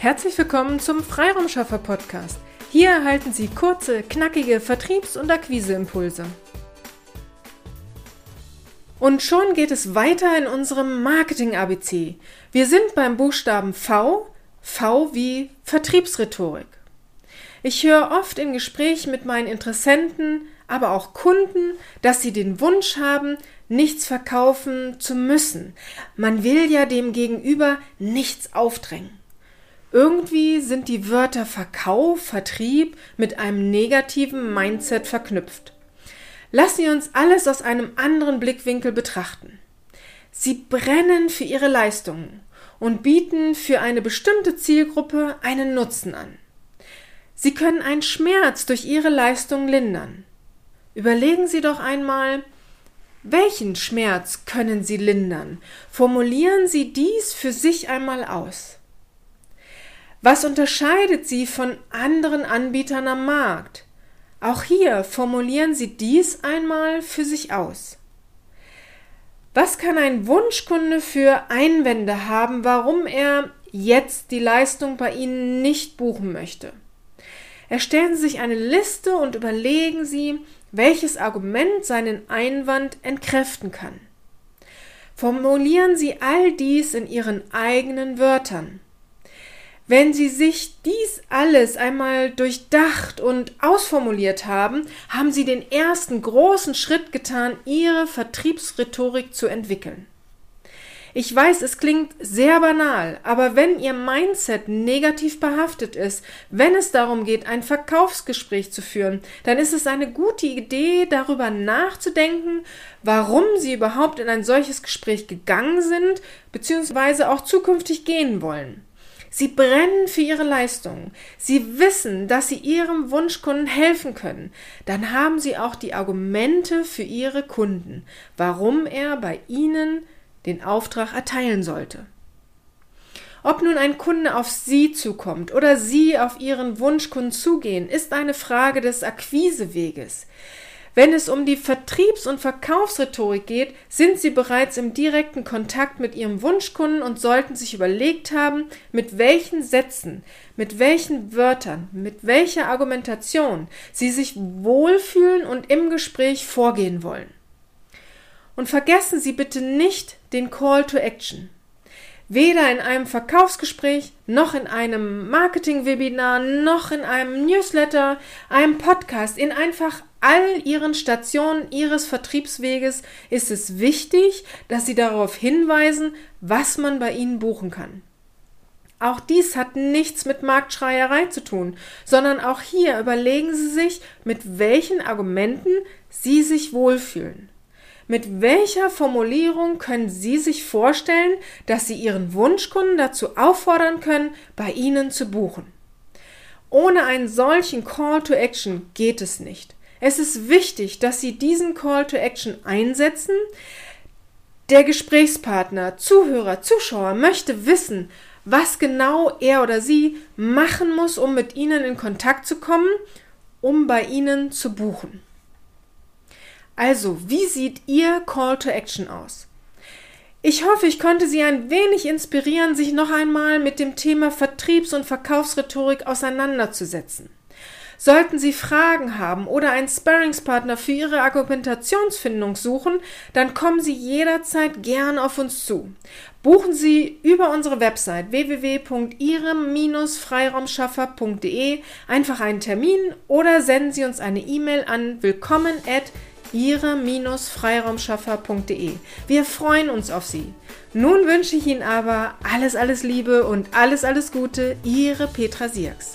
Herzlich willkommen zum Freiraumschaffer Podcast. Hier erhalten Sie kurze, knackige Vertriebs- und Akquiseimpulse. Und schon geht es weiter in unserem Marketing-ABC. Wir sind beim Buchstaben V, V wie Vertriebsrhetorik. Ich höre oft in Gesprächen mit meinen Interessenten, aber auch Kunden, dass sie den Wunsch haben, nichts verkaufen zu müssen. Man will ja dem Gegenüber nichts aufdrängen. Irgendwie sind die Wörter Verkauf, Vertrieb mit einem negativen Mindset verknüpft. Lassen Sie uns alles aus einem anderen Blickwinkel betrachten. Sie brennen für ihre Leistungen und bieten für eine bestimmte Zielgruppe einen Nutzen an. Sie können einen Schmerz durch ihre Leistung lindern. Überlegen Sie doch einmal, welchen Schmerz können Sie lindern? Formulieren Sie dies für sich einmal aus. Was unterscheidet sie von anderen Anbietern am Markt? Auch hier formulieren Sie dies einmal für sich aus. Was kann ein Wunschkunde für Einwände haben, warum er jetzt die Leistung bei Ihnen nicht buchen möchte? Erstellen Sie sich eine Liste und überlegen Sie, welches Argument seinen Einwand entkräften kann. Formulieren Sie all dies in Ihren eigenen Wörtern. Wenn Sie sich dies alles einmal durchdacht und ausformuliert haben, haben Sie den ersten großen Schritt getan, Ihre Vertriebsrhetorik zu entwickeln. Ich weiß, es klingt sehr banal, aber wenn Ihr Mindset negativ behaftet ist, wenn es darum geht, ein Verkaufsgespräch zu führen, dann ist es eine gute Idee, darüber nachzudenken, warum Sie überhaupt in ein solches Gespräch gegangen sind, beziehungsweise auch zukünftig gehen wollen. Sie brennen für ihre Leistungen. Sie wissen, dass sie ihrem Wunschkunden helfen können. Dann haben sie auch die Argumente für ihre Kunden, warum er bei ihnen den Auftrag erteilen sollte. Ob nun ein Kunde auf Sie zukommt oder Sie auf Ihren Wunschkunden zugehen, ist eine Frage des Akquiseweges. Wenn es um die Vertriebs- und Verkaufsrhetorik geht, sind Sie bereits im direkten Kontakt mit Ihrem Wunschkunden und sollten sich überlegt haben, mit welchen Sätzen, mit welchen Wörtern, mit welcher Argumentation Sie sich wohlfühlen und im Gespräch vorgehen wollen. Und vergessen Sie bitte nicht den Call to Action. Weder in einem Verkaufsgespräch, noch in einem Marketing-Webinar, noch in einem Newsletter, einem Podcast, in einfach all Ihren Stationen Ihres Vertriebsweges ist es wichtig, dass Sie darauf hinweisen, was man bei Ihnen buchen kann. Auch dies hat nichts mit Marktschreierei zu tun, sondern auch hier überlegen Sie sich, mit welchen Argumenten Sie sich wohlfühlen. Mit welcher Formulierung können Sie sich vorstellen, dass Sie Ihren Wunschkunden dazu auffordern können, bei Ihnen zu buchen? Ohne einen solchen Call to Action geht es nicht. Es ist wichtig, dass Sie diesen Call to Action einsetzen. Der Gesprächspartner, Zuhörer, Zuschauer möchte wissen, was genau er oder sie machen muss, um mit Ihnen in Kontakt zu kommen, um bei Ihnen zu buchen. Also, wie sieht Ihr Call to Action aus? Ich hoffe, ich konnte Sie ein wenig inspirieren, sich noch einmal mit dem Thema Vertriebs- und Verkaufsrhetorik auseinanderzusetzen. Sollten Sie Fragen haben oder einen Sparringspartner für Ihre Argumentationsfindung suchen, dann kommen Sie jederzeit gern auf uns zu. Buchen Sie über unsere Website www.ihrem-freiraumschaffer.de einfach einen Termin oder senden Sie uns eine E-Mail an willkommen at ihre-freiraumschaffer.de. Wir freuen uns auf Sie. Nun wünsche ich Ihnen aber alles, alles Liebe und alles, alles Gute, Ihre Petra Sierks.